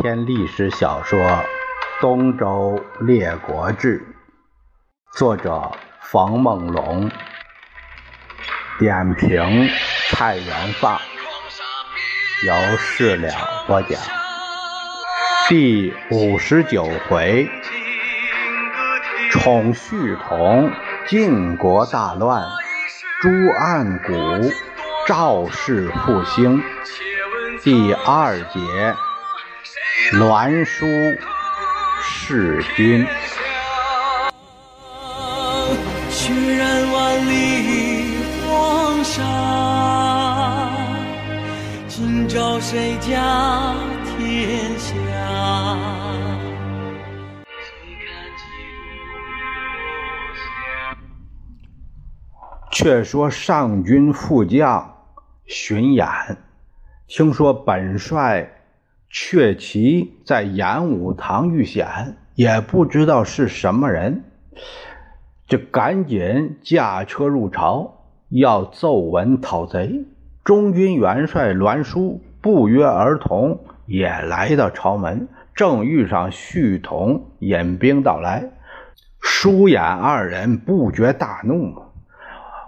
篇历史小说《东周列国志》，作者冯梦龙，点评蔡元放，由事了播讲。第五十九回，宠婿同，晋国大乱，朱暗谷，赵氏复兴。第二节。栾书弑君，血染万里黄沙，今朝谁家天下？却说上军副将荀演，听说本帅。却其在演武堂遇险，也不知道是什么人，就赶紧驾车入朝，要奏文讨贼。中军元帅栾书不约而同也来到朝门，正遇上旭同引兵到来，舒衍二人不觉大怒：“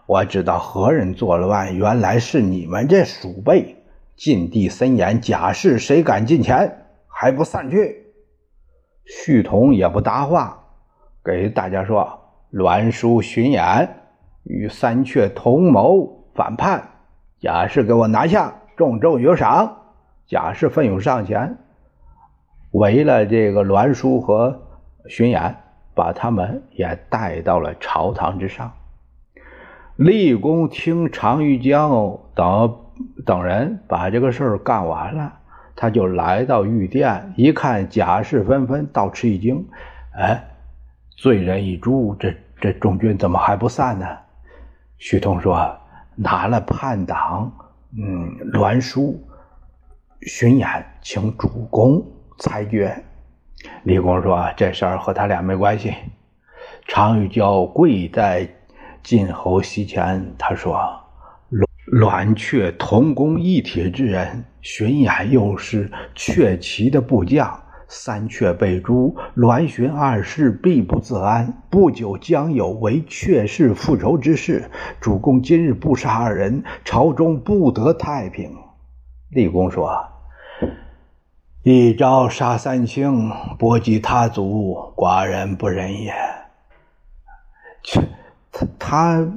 我知道何人作乱，原来是你们这鼠辈！”禁地森严，假释谁敢近前？还不散去！旭同也不答话，给大家说：栾书、荀偃与三阙同谋反叛，贾氏给我拿下，重重有赏。贾氏奋勇上前，围了这个栾书和荀偃，把他们也带到了朝堂之上。立功听常遇江等。等人把这个事儿干完了，他就来到御殿，一看甲士纷纷，倒吃一惊。哎，罪人已诛，这这众军怎么还不散呢？徐通说：“拿了叛党，嗯，栾书、荀偃，请主公裁决。”李公说：“这事儿和他俩没关系。”常玉娇跪在晋侯膝前，他说。栾阙同工一体之人，荀偃又是阙齐的部将，三阙被诛，栾荀二世必不自安，不久将有为阙氏复仇之事。主公今日不杀二人，朝中不得太平。立功说：“一朝杀三卿，波及他族，寡人不忍也。”切，他他。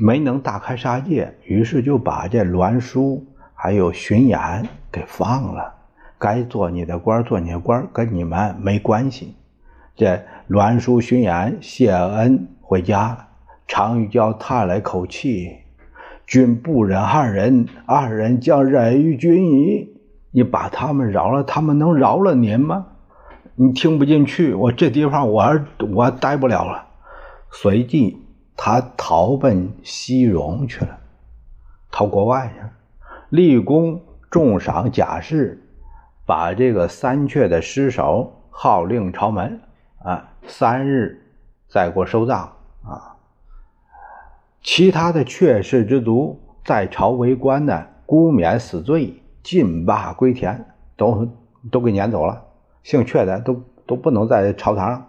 没能大开杀戒，于是就把这栾书还有荀偃给放了。该做你的官做你的官，跟你们没关系。这栾书、荀偃谢恩回家了。常玉娇叹了一口气：“君不忍二人，二人将忍于君矣。你把他们饶了，他们能饶了您吗？你听不进去，我这地方我我待不了了。”随即。他逃奔西戎去了，逃国外去了。立功重赏贾氏，把这个三阙的尸首号令朝门，啊，三日再过收葬啊。其他的阙氏之族在朝为官的，孤免死罪，尽罢归田，都都给撵走了。姓阙的都都不能在朝堂上。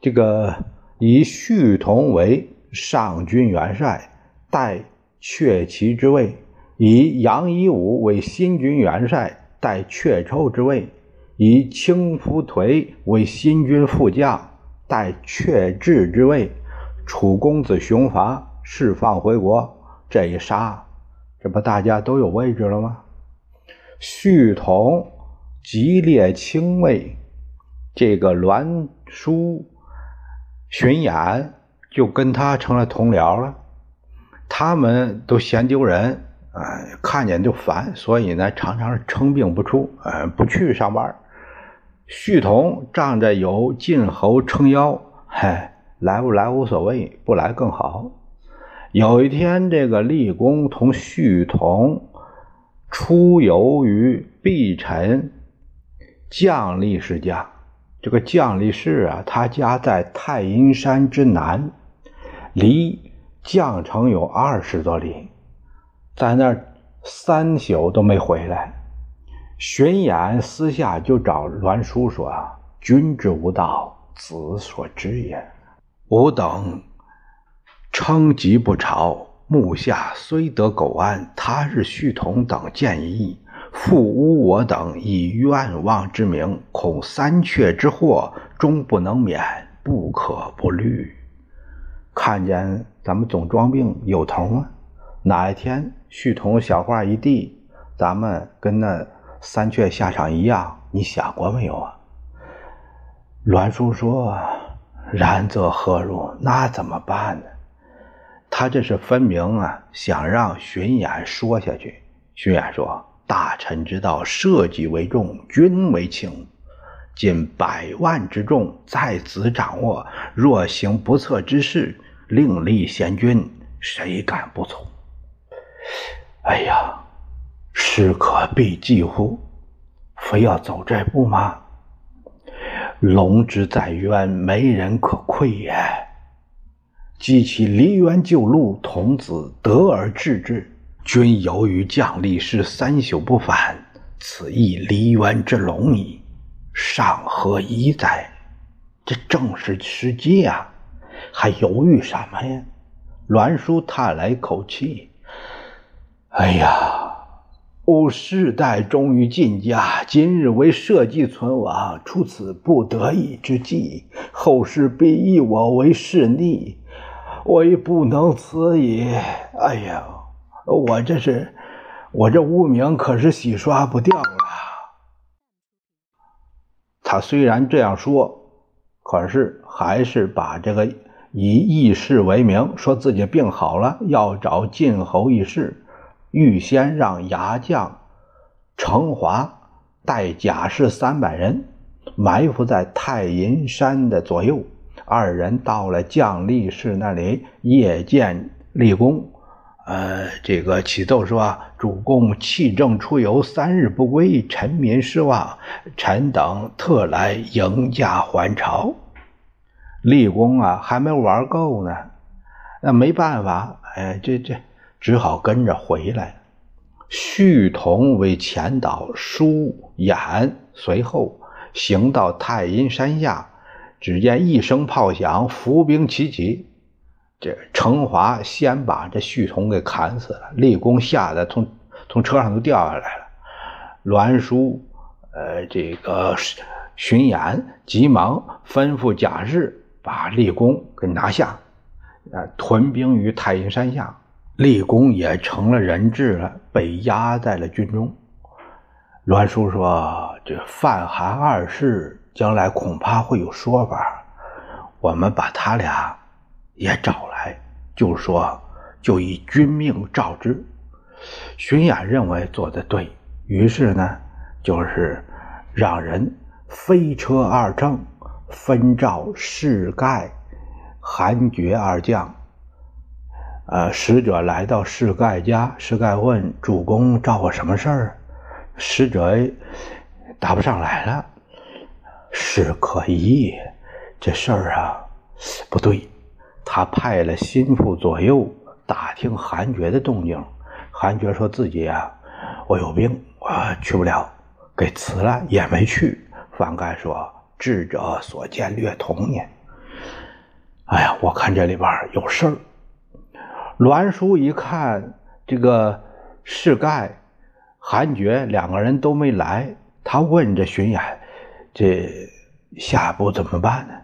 这个以旭同为。上军元帅代阙齐之位，以杨一武为新军元帅代阙抽之位，以青夫颓为新军副将代阙智之位。楚公子熊伐释放回国，这一杀，这不大家都有位置了吗？旭同吉烈轻卫，这个栾书、荀偃。就跟他成了同僚了，他们都嫌丢人，哎，看见就烦，所以呢，常常是称病不出，呃，不去上班。旭同仗着有晋侯撑腰，嗨，来不来无所谓，不来更好。有一天，这个立功同旭同出游于碧城将吏世家，这个将吏氏啊，他家在太阴山之南。离绛城有二十多里，在那儿三宿都没回来。荀偃私下就找栾书说：“君之无道，子所知也。吾等称疾不朝，目下虽得苟安，他日续同等见议，复诬我等以冤枉之名，恐三阙之祸终不能免，不可不虑。看见咱们总装病有头吗？哪一天续同小话一递，咱们跟那三阙下场一样，你想过没有啊？栾叔说：“然则何如？那怎么办呢？”他这是分明啊，想让荀偃说下去。荀偃说。大臣之道，社稷为重，君为轻。近百万之众在此掌握，若行不测之事，另立贤君，谁敢不从？哎呀，事可必计乎？非要走这步吗？龙之在渊，没人可窥也。积其离渊救路，童子得而治之。君由于将力士三宿不返，此亦离渊之龙矣，上何疑哉？这正是时机呀，还犹豫什么呀？栾叔叹了一口气：“哎呀，吾世代忠于晋家，今日为社稷存亡，出此不得已之计，后世必议我为弑逆，我亦不能辞也。哎呀！”我这是，我这污名可是洗刷不掉了。他虽然这样说，可是还是把这个以义士为名，说自己病好了，要找晋侯议事，预先让牙将程华带甲士三百人埋伏在太阴山的左右。二人到了将力士那里，夜见立功。呃，这个启奏说，主公弃政出游三日不归，臣民失望，臣等特来迎驾还朝。立功啊，还没玩够呢，那没办法，哎，这这只好跟着回来。续同为前导，舒衍随后，行到太阴山下，只见一声炮响，伏兵齐起。这程华先把这旭同给砍死了，立功吓得从从车上都掉下来了。栾书，呃，这个巡演急忙吩咐贾氏把立功给拿下，呃，屯兵于太阴山下。立功也成了人质了，被压在了军中。栾书说：“这范韩二世将来恐怕会有说法，我们把他俩也找了。”就说，就以君命召之。荀偃认为做的对，于是呢，就是让人飞车二乘，分召士盖、韩厥二将。呃，使者来到士盖家，士盖问主公召我什么事儿？使者答不上来了。是可疑，这事儿啊，不对。他派了心腹左右打听韩厥的动静，韩厥说自己啊，我有病，我去不了，给辞了也没去。范干说智者所见略同呢。哎呀，我看这里边有事儿。栾书一看这个士盖、韩厥两个人都没来，他问这荀偃：“这下一步怎么办呢？”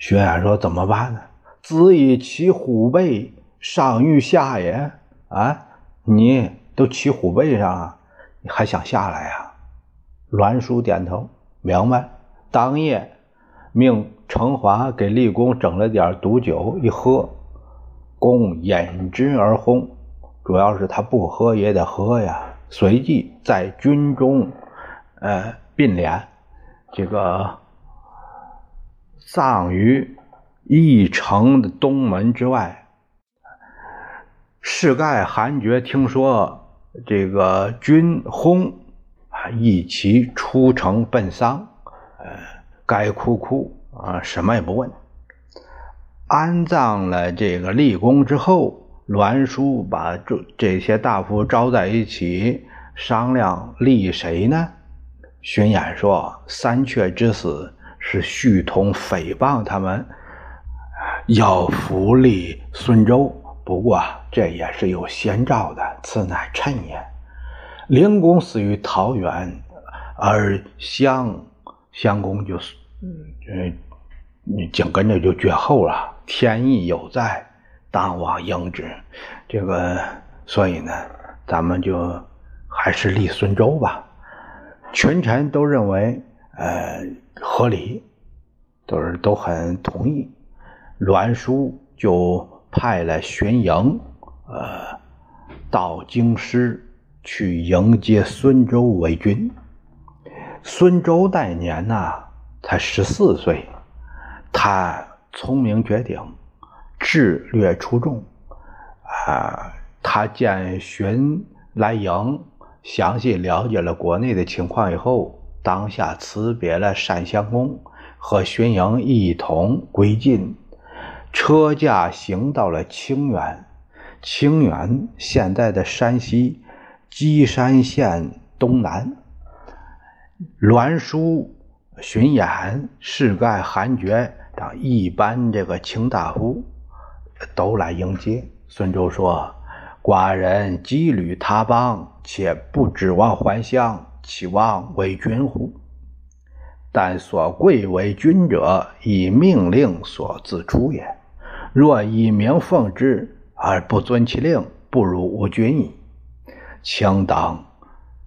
薛偃说：“怎么办呢？子以骑虎背上欲下也。啊，你都骑虎背上了，你还想下来呀？”栾书点头，明白。当夜命程华给立功整了点毒酒一喝，公饮之而轰。主要是他不喝也得喝呀。随即在军中，呃，并联这个。葬于义城的东门之外。士盖、韩厥听说这个军轰啊，一齐出城奔丧，呃，该哭哭啊，什么也不问。安葬了这个立功之后，栾书把这这些大夫招在一起，商量立谁呢？荀偃说：“三阙之死是胥同诽谤他们，要扶立孙周。不过这也是有先兆的，此乃谶也。灵公死于桃园，而襄襄公就，嗯，你紧跟着就绝后了。天意有在，当往应之。这个，所以呢，咱们就还是立孙周吧。群臣都认为，呃，合理，都是都很同意。栾书就派了荀盈，呃，到京师去迎接孙周为君。孙周那年呢，才十四岁，他聪明绝顶，智略出众。啊，他见荀来迎，详细了解了国内的情况以后，当下辞别了单襄公，和荀盈一同归晋，车驾行到了清远。清远现在的山西稷山县东南。栾书、荀偃、士盖、韩厥等一般这个卿大夫都来迎接。孙周说：“寡人羁旅他邦，且不指望还乡，岂望为君乎？但所贵为君者，以命令所自出也。若以名奉之而不遵其令，不如无君矣。卿等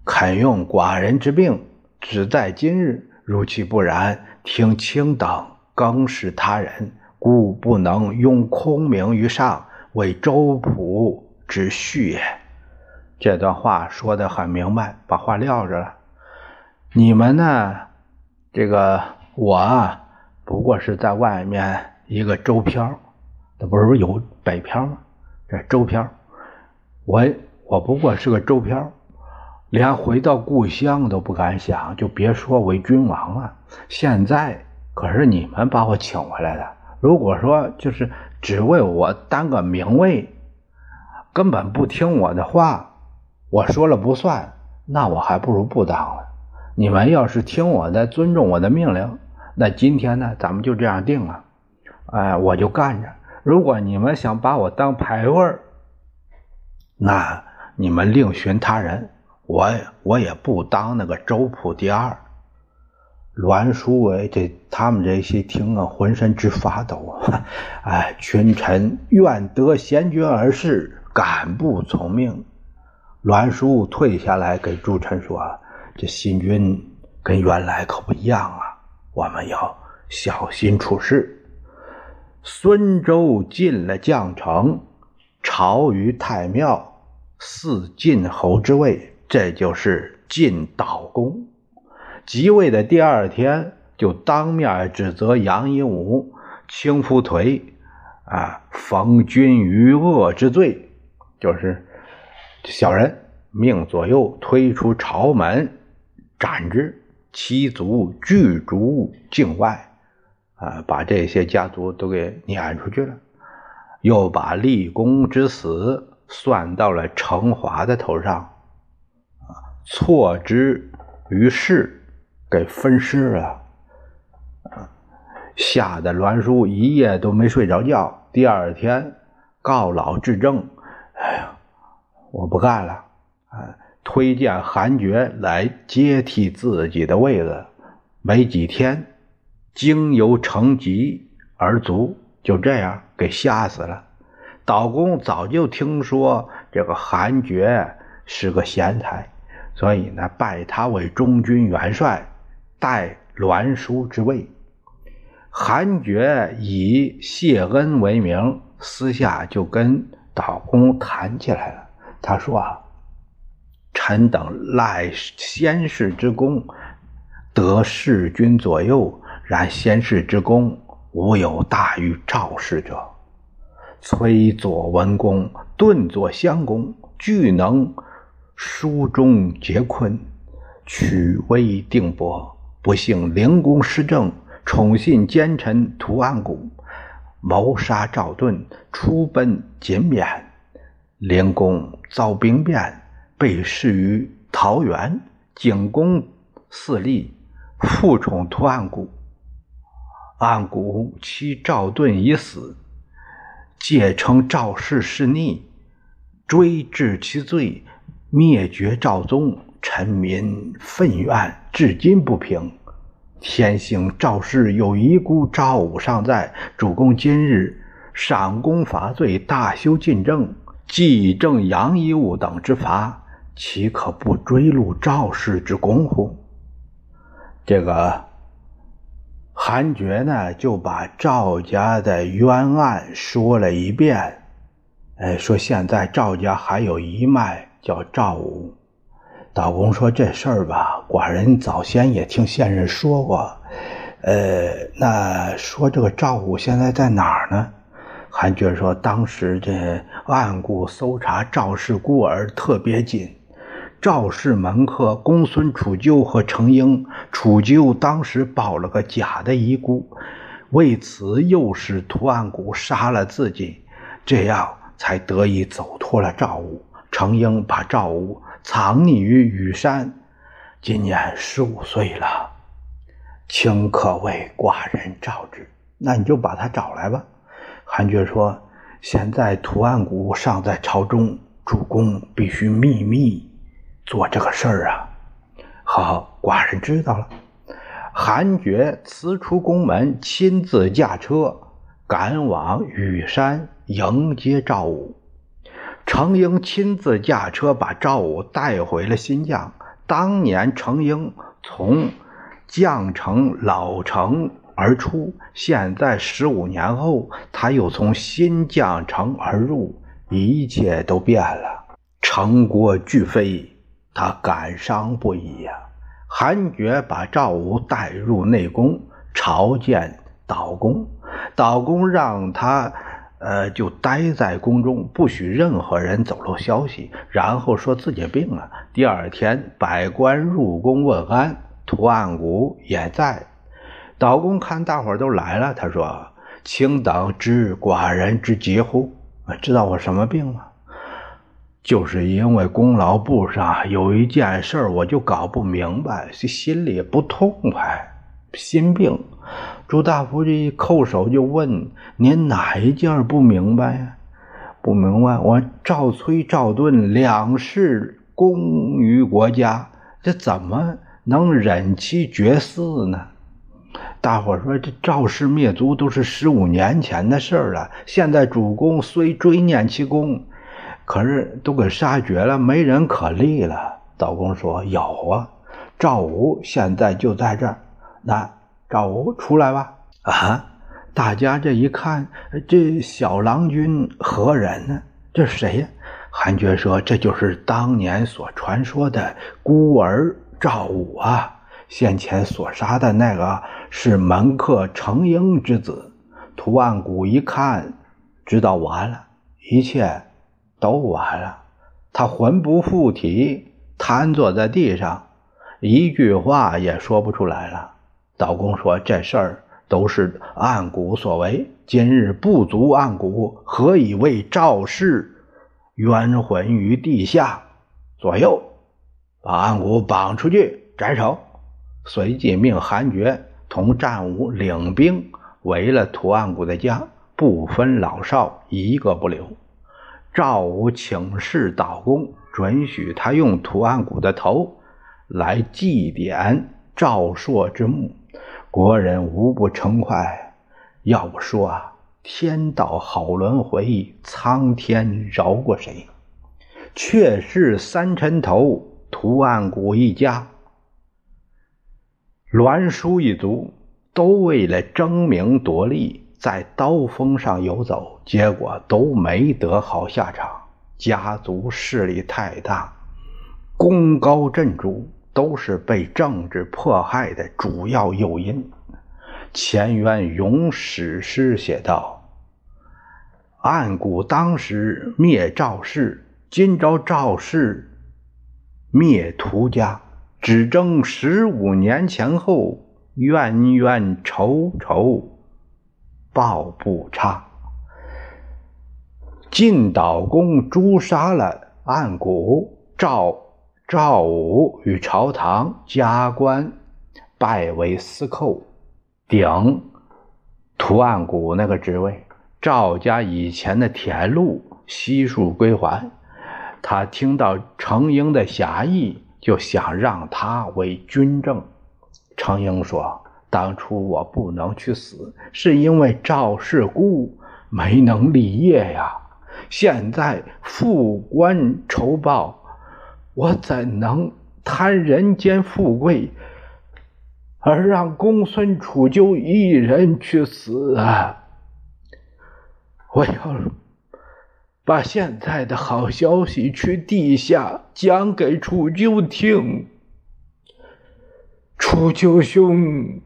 肯用寡人之命。”只在今日，如其不然，听卿等更是他人，故不能用空名于上，为周仆之序也。这段话说的很明白，把话撂着了。你们呢？这个我啊，不过是在外面一个周漂，那不是有北漂吗？这周漂，我我不过是个周漂。连回到故乡都不敢想，就别说为君王了。现在可是你们把我请回来的。如果说就是只为我当个名位，根本不听我的话，我说了不算，那我还不如不当了。你们要是听我的，尊重我的命令，那今天呢，咱们就这样定了。哎，我就干着。如果你们想把我当牌位那你们另寻他人。我我也不当那个周普第二，栾书哎，这他们这些听啊，浑身直发抖。哎，群臣愿得贤君而事，敢不从命？栾书退下来，给诸臣说：“这新君跟原来可不一样啊，我们要小心处事。”孙周进了绛城，朝于太庙，祀晋侯之位。这就是晋悼公即位的第二天，就当面指责杨一武轻夫颓，啊，逢君于恶之罪，就是小人，命左右推出朝门，斩之，其族拒逐境外，啊，把这些家族都给撵出去了，又把立功之死算到了成华的头上。啊错之于世，给分尸了，啊！吓得栾书一夜都没睡着觉。第二天告老致政，哎呀，我不干了，啊！推荐韩厥来接替自己的位子。没几天，经由成疾而卒，就这样给吓死了。岛公早就听说这个韩厥是个贤才。所以呢，拜他为中军元帅，代栾书之位。韩厥以谢恩为名，私下就跟岛公谈起来了。他说：“啊，臣等赖先世之功，得弑君左右。然先世之功，无有大于赵氏者。崔左文公，顿左襄公，俱能。”书中皆困，取威定伯。不幸灵公失政，宠信奸臣屠安谷，谋杀赵盾，出奔锦冕。灵公遭兵变，被释于桃园，景公嗣立，复宠屠岸贾。岸贾妻赵盾已死，借称赵氏是逆，追治其罪，灭绝赵宗。臣民愤怨，至今不平。天幸赵氏有遗孤赵武尚在，主公今日赏功罚罪，大修禁政，既正杨遗物等之罚，岂可不追录赵氏之功乎？这个韩厥呢，就把赵家的冤案说了一遍。哎，说现在赵家还有一脉叫赵武。道公说：“这事儿吧，寡人早先也听先人说过。呃，那说这个赵武现在在哪儿呢？”韩厥说：“当时这暗谷搜查赵氏孤儿特别紧，赵氏门客公孙楚鸠和程婴，楚鸠当时抱了个假的遗孤，为此诱使屠岸贾杀了自己，这样才得以走脱了赵武。程婴把赵武。”藏匿于羽山，今年十五岁了，卿可为寡人召之。那你就把他找来吧。韩厥说：“现在图案谷尚在朝中，主公必须秘密做这个事儿啊。”好，寡人知道了。韩厥辞出宫门，亲自驾车赶往羽山迎接赵武。程婴亲自驾车把赵武带回了新绛。当年程婴从绛城老城而出，现在十五年后，他又从新绛城而入，一切都变了。城国俱废，他感伤不已呀。韩厥把赵武带入内宫朝见道公，道公让他。呃，就待在宫中，不许任何人走漏消息。然后说自己病了。第二天，百官入宫问安，图案谷也在。道公看大伙都来了，他说：“请等知寡人之疾乎？知道我什么病吗？就是因为功劳簿上有一件事，我就搞不明白，心里不痛快，心病。”朱大夫这一叩首就问：“您哪一件不明白呀？不明白，我赵崔、赵盾两世功于国家，这怎么能忍其绝嗣呢？”大伙说：“这赵氏灭族都是十五年前的事了，现在主公虽追念其功，可是都给杀绝了，没人可立了。”道公说：“有啊，赵武现在就在这儿。那。”赵武出来吧！啊！大家这一看，这小郎君何人呢？这是谁呀？韩厥说：“这就是当年所传说的孤儿赵武啊！先前所杀的那个是门客程婴之子。”图案谷一看，知道完了，一切都完了。他魂不附体，瘫坐在地上，一句话也说不出来了。道公说：“这事儿都是暗谷所为，今日不足暗谷，何以为赵氏冤魂于地下？左右，把暗谷绑出去斩首。”随即命韩厥同战武领兵围了屠岸谷的家，不分老少，一个不留。赵武请示道公，准许他用屠岸贾的头来祭奠赵朔之墓。国人无不称快。要不说啊，天道好轮回，苍天饶过谁？却是三沉头屠岸贾一家，栾书一族，都为了争名夺利，在刀锋上游走，结果都没得好下场。家族势力太大，功高震主。都是被政治迫害的主要诱因。乾元咏史诗写道：“暗谷当时灭赵氏，今朝赵氏灭屠家，只争十五年前后，冤冤仇仇报不差。晋悼公诛杀了暗谷赵。”赵武与朝堂加官，拜为司寇，顶图案谷那个职位。赵家以前的田禄悉数归还。他听到程婴的侠义，就想让他为军政。程婴说：“当初我不能去死，是因为赵氏孤，没能立业呀。现在复官仇报。”我怎能贪人间富贵，而让公孙楚就一人去死啊？我要把现在的好消息去地下讲给楚旧听。楚旧兄，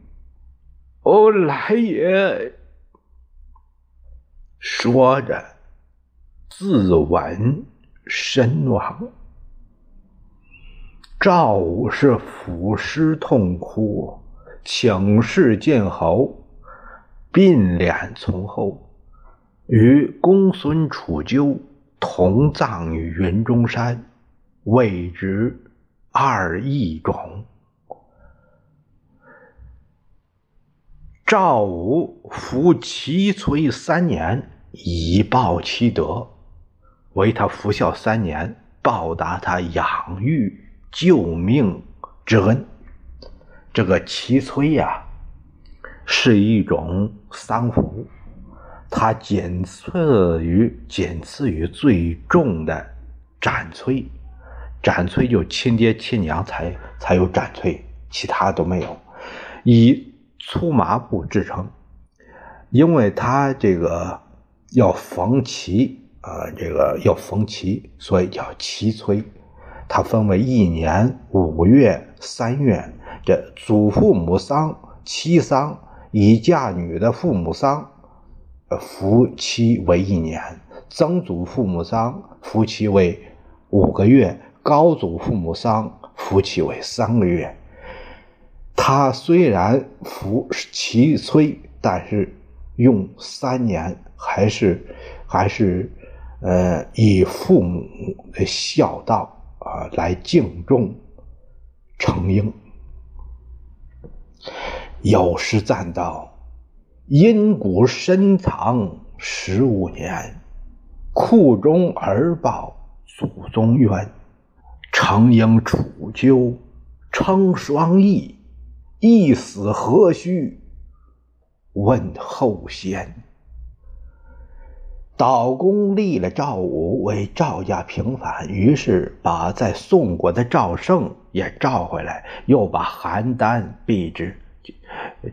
我来也。说着，自刎身亡。赵武是抚尸痛哭，请示晋侯，并脸从后，与公孙楚鸠同葬于云中山，谓之二义冢。赵武服齐崔三年，以报其德，为他服孝三年，报答他养育。救命之恩，这个齐崔呀，是一种丧服，它仅次于仅次于最重的斩崔，斩崔就亲爹亲娘才才有斩崔，其他都没有，以粗麻布制成，因为它这个要缝齐啊，这个要缝齐，所以叫齐催。它分为一年、五月、三月。这祖父母丧、妻丧，已嫁女的父母丧，呃夫妻为一年；曾祖父母丧，夫妻为五个月；高祖父母丧，夫妻为三个月。他虽然服其催，但是用三年，还是还是呃以父母的孝道。啊，来敬重程婴。有诗赞道：“阴谷深藏十五年，库中儿报祖宗冤。程婴楚鸠称双翼，一死何须问后先。”道公立了赵武为赵家平反，于是把在宋国的赵胜也召回来，又把邯郸避之，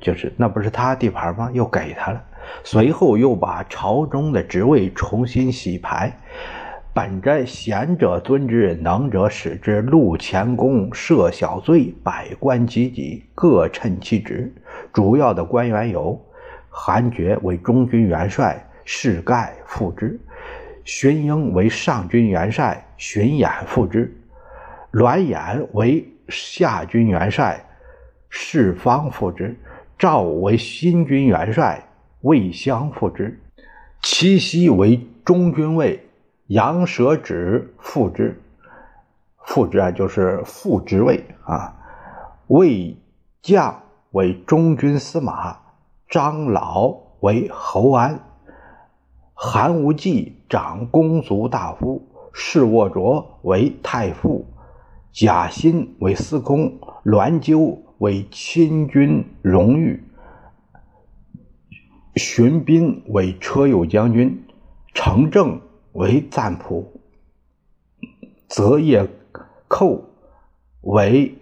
就是那不是他地盘吗？又给他了。随后又把朝中的职位重新洗牌，本着贤者尊之，能者使之，录前功，赦小罪，百官济济，各称其职。主要的官员有：韩厥为中军元帅。士盖副之，荀英为上军元帅，荀偃副之；栾衍为下军元帅，士方副之；赵为新军元帅，魏襄副之；齐奚为中军尉，杨舍止副之。副职啊，就是副职位啊。魏将为中军司马，张老为侯安。韩无忌掌公族大夫，释沃卓为太傅，贾欣为司空，栾鸠为亲军荣誉，荀斌为车右将军，程正为赞普，泽业寇为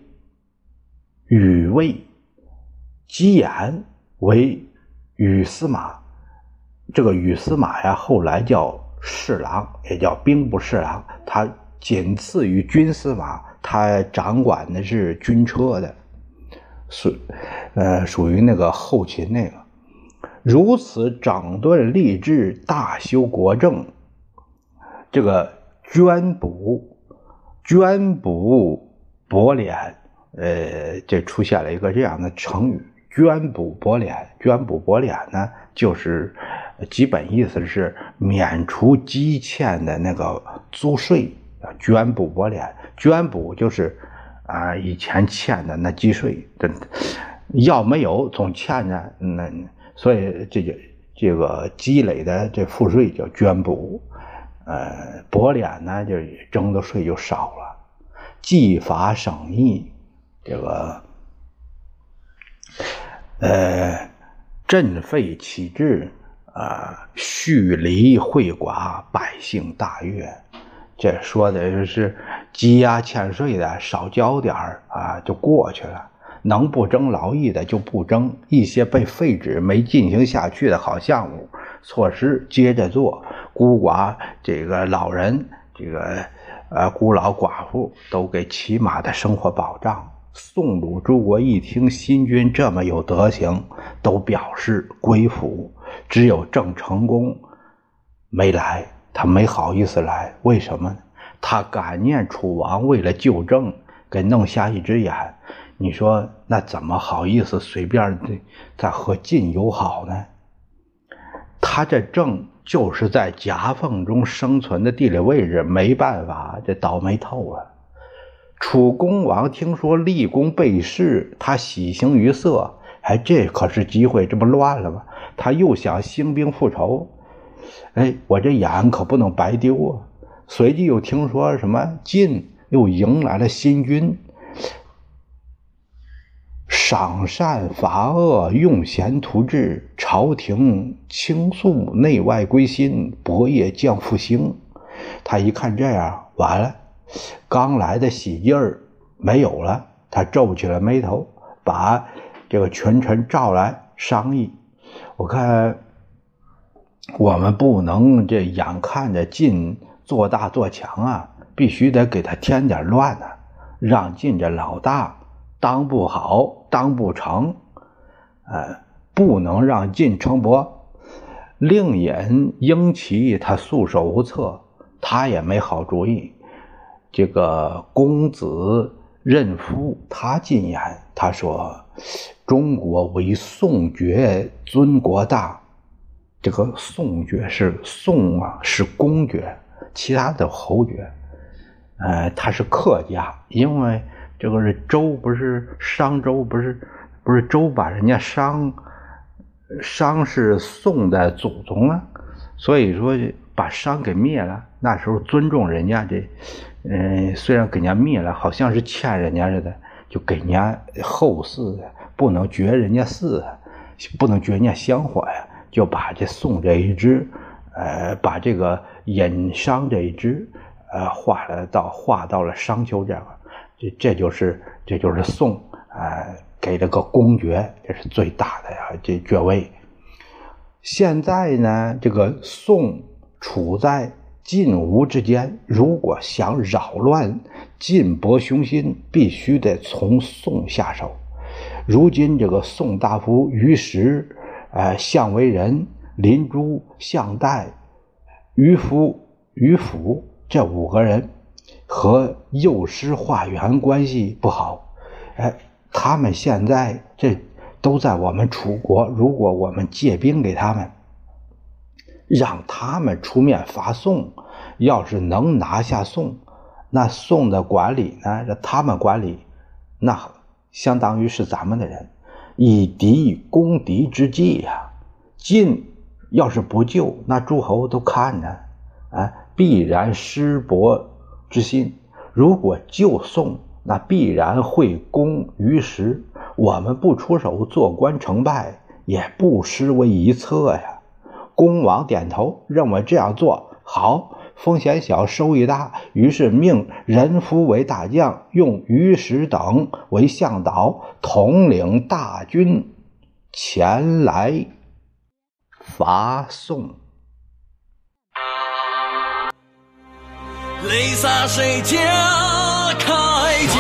羽卫，姬延为羽司马。这个羽司马呀，后来叫侍郎，也叫兵部侍郎。他仅次于军司马，他掌管的是军车的，属呃属于那个后勤那个。如此整顿吏治，大修国政。这个捐补捐补薄敛，呃，这出现了一个这样的成语：捐补薄敛。捐补薄敛呢，就是。基本意思是免除积欠的那个租税，捐补薄敛。捐补就是啊，以前欠的那积税，真的要没有总欠着，那所以这就这个积累的这赋税叫捐补。呃，薄敛呢，就征的税就少了。计法省役，这个呃，振费启制。啊，蓄离惠寡，百姓大悦。这说的是积压欠税的少交点儿啊，就过去了。能不征劳役的就不征，一些被废止没进行下去的好项目措施接着做。孤寡这个老人，这个呃孤老寡妇都给起码的生活保障。宋鲁诸国一听新军这么有德行，都表示归服。只有郑成功没来，他没好意思来。为什么呢？他感念楚王为了救郑，给弄瞎一只眼。你说那怎么好意思随便在和晋友好呢？他这正就是在夹缝中生存的地理位置，没办法，这倒霉透了。楚公王听说立功被弑，他喜形于色。哎，这可是机会，这不乱了吗？他又想兴兵复仇。哎，我这眼可不能白丢啊！随即又听说什么晋又迎来了新军，赏善罚恶，用贤图治，朝廷倾诉内外归心，伯业将复兴。他一看这样，完了。刚来的喜劲儿没有了，他皱起了眉头，把这个群臣召来商议。我看我们不能这眼看着晋做大做强啊，必须得给他添点乱呢，让晋这老大当不好，当不成，呃，不能让晋成伯。令尹英奇他束手无策，他也没好主意。这个公子任夫，他进言，他说：“中国为宋爵尊国大，这个宋爵是宋啊，是公爵，其他的侯爵，呃，他是客家，因为这个是周，不是商周，不是不是周把人家商，商是宋的祖宗啊，所以说把商给灭了，那时候尊重人家这。”嗯，虽然给人家灭了，好像是欠人家似的，就给人家后嗣，不能绝人家嗣，不能绝人家香火呀，就把这宋这一支，呃，把这个尹商这一支，呃，划了到划到了商丘这块，这就是这就是宋，呃，给了个公爵，这是最大的呀，这爵位。现在呢，这个宋处在。晋吴之间，如果想扰乱晋伯雄心，必须得从宋下手。如今这个宋大夫于石、呃相为人、林朱、项代、于夫、于府这五个人和右师化缘关系不好，哎，他们现在这都在我们楚国。如果我们借兵给他们，让他们出面伐宋，要是能拿下宋，那宋的管理呢？这他们管理，那相当于是咱们的人，以敌攻敌之计呀。晋要是不救，那诸侯都看着，啊，必然失伯之心。如果救宋，那必然会攻于时。我们不出手，做官成败也不失为一策呀。公王点头，认为这样做好，风险小，收益大。于是命人夫为大将，用于石等为向导，统领大军前来伐宋。泪洒谁家铠甲？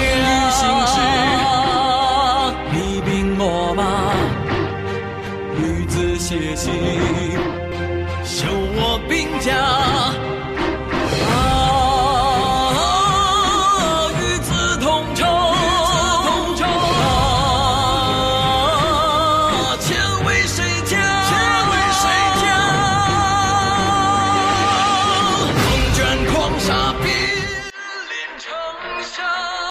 你兵我马，女子写信。兵家